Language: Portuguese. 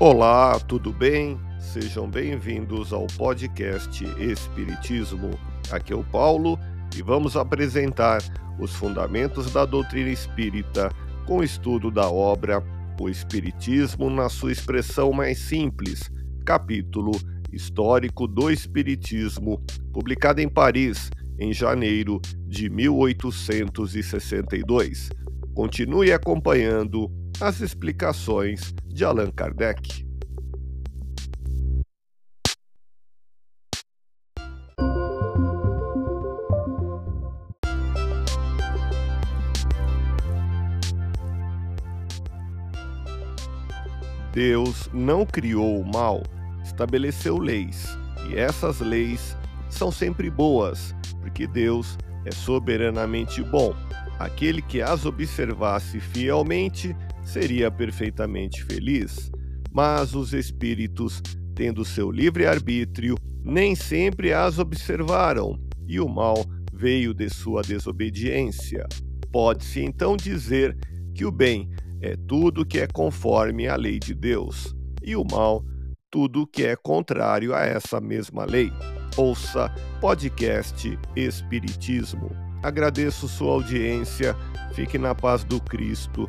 Olá, tudo bem? Sejam bem-vindos ao podcast Espiritismo. Aqui é o Paulo e vamos apresentar os fundamentos da doutrina espírita com o estudo da obra O Espiritismo na sua expressão mais simples, capítulo Histórico do Espiritismo, publicado em Paris em janeiro de 1862. Continue acompanhando as explicações de Allan Kardec. Deus não criou o mal, estabeleceu leis, e essas leis são sempre boas, porque Deus é soberanamente bom. Aquele que as observasse fielmente seria perfeitamente feliz. Mas os espíritos, tendo seu livre-arbítrio, nem sempre as observaram, e o mal veio de sua desobediência. Pode-se então dizer que o bem é tudo que é conforme à lei de Deus, e o mal tudo que é contrário a essa mesma lei. Ouça podcast Espiritismo. Agradeço sua audiência, fique na paz do Cristo